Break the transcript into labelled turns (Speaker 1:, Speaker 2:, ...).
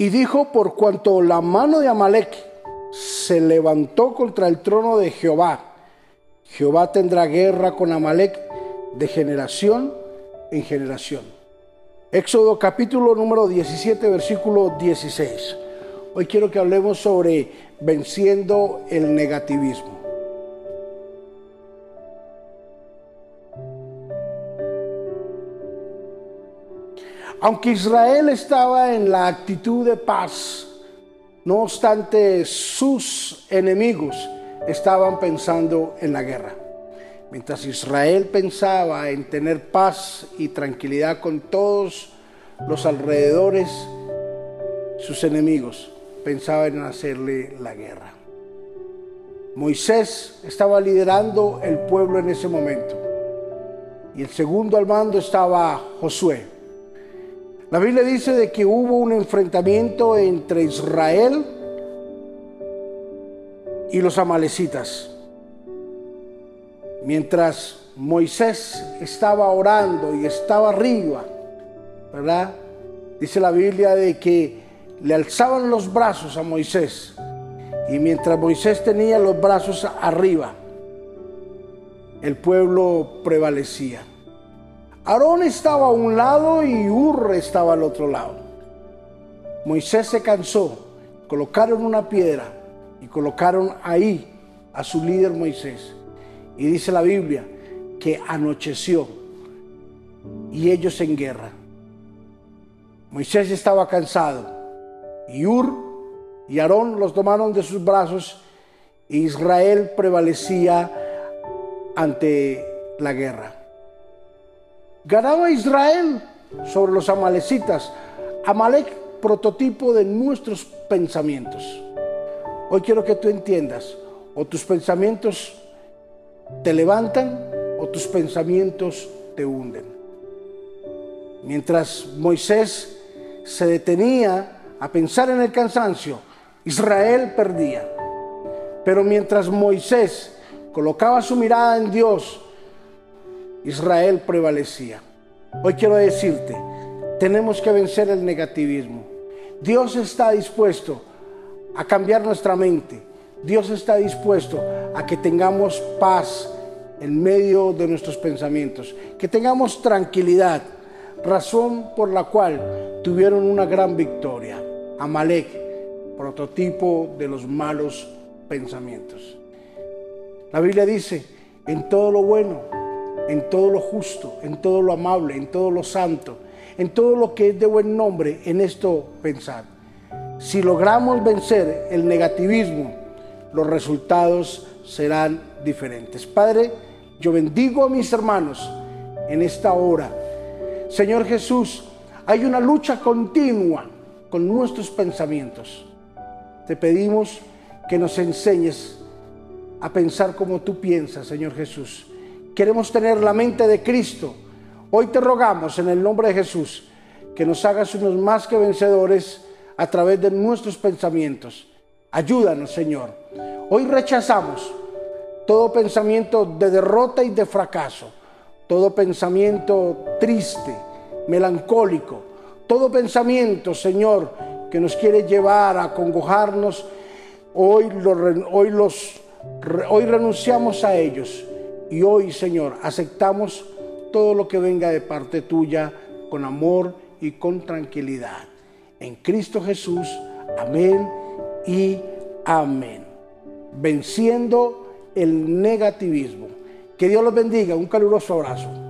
Speaker 1: Y dijo, por cuanto la mano de Amalek se levantó contra el trono de Jehová, Jehová tendrá guerra con Amalek de generación en generación. Éxodo capítulo número 17, versículo 16. Hoy quiero que hablemos sobre venciendo el negativismo. Aunque Israel estaba en la actitud de paz, no obstante sus enemigos estaban pensando en la guerra. Mientras Israel pensaba en tener paz y tranquilidad con todos los alrededores, sus enemigos pensaban en hacerle la guerra. Moisés estaba liderando el pueblo en ese momento y el segundo al mando estaba Josué. La Biblia dice de que hubo un enfrentamiento entre Israel y los amalecitas. Mientras Moisés estaba orando y estaba arriba, ¿verdad? Dice la Biblia de que le alzaban los brazos a Moisés. Y mientras Moisés tenía los brazos arriba, el pueblo prevalecía. Aarón estaba a un lado y Ur estaba al otro lado. Moisés se cansó, colocaron una piedra y colocaron ahí a su líder Moisés. Y dice la Biblia que anocheció y ellos en guerra. Moisés estaba cansado y Ur y Aarón los tomaron de sus brazos e Israel prevalecía ante la guerra. Ganaba Israel sobre los amalecitas. Amalek, prototipo de nuestros pensamientos. Hoy quiero que tú entiendas, o tus pensamientos te levantan o tus pensamientos te hunden. Mientras Moisés se detenía a pensar en el cansancio, Israel perdía. Pero mientras Moisés colocaba su mirada en Dios, Israel prevalecía. Hoy quiero decirte, tenemos que vencer el negativismo. Dios está dispuesto a cambiar nuestra mente. Dios está dispuesto a que tengamos paz en medio de nuestros pensamientos, que tengamos tranquilidad, razón por la cual tuvieron una gran victoria. Amalek, prototipo de los malos pensamientos. La Biblia dice, en todo lo bueno, en todo lo justo, en todo lo amable, en todo lo santo, en todo lo que es de buen nombre, en esto pensar. Si logramos vencer el negativismo, los resultados serán diferentes. Padre, yo bendigo a mis hermanos en esta hora. Señor Jesús, hay una lucha continua con nuestros pensamientos. Te pedimos que nos enseñes a pensar como tú piensas, Señor Jesús Queremos tener la mente de Cristo. Hoy te rogamos en el nombre de Jesús que nos hagas unos más que vencedores a través de nuestros pensamientos. Ayúdanos, Señor. Hoy rechazamos todo pensamiento de derrota y de fracaso, todo pensamiento triste, melancólico, todo pensamiento, Señor, que nos quiere llevar a congojarnos. Hoy, hoy, los, hoy renunciamos a ellos y hoy, Señor, aceptamos todo lo que venga de parte tuya con amor y con tranquilidad. En Cristo Jesús, amén y amén. Venciendo el negativismo. Que Dios los bendiga. Un caluroso abrazo.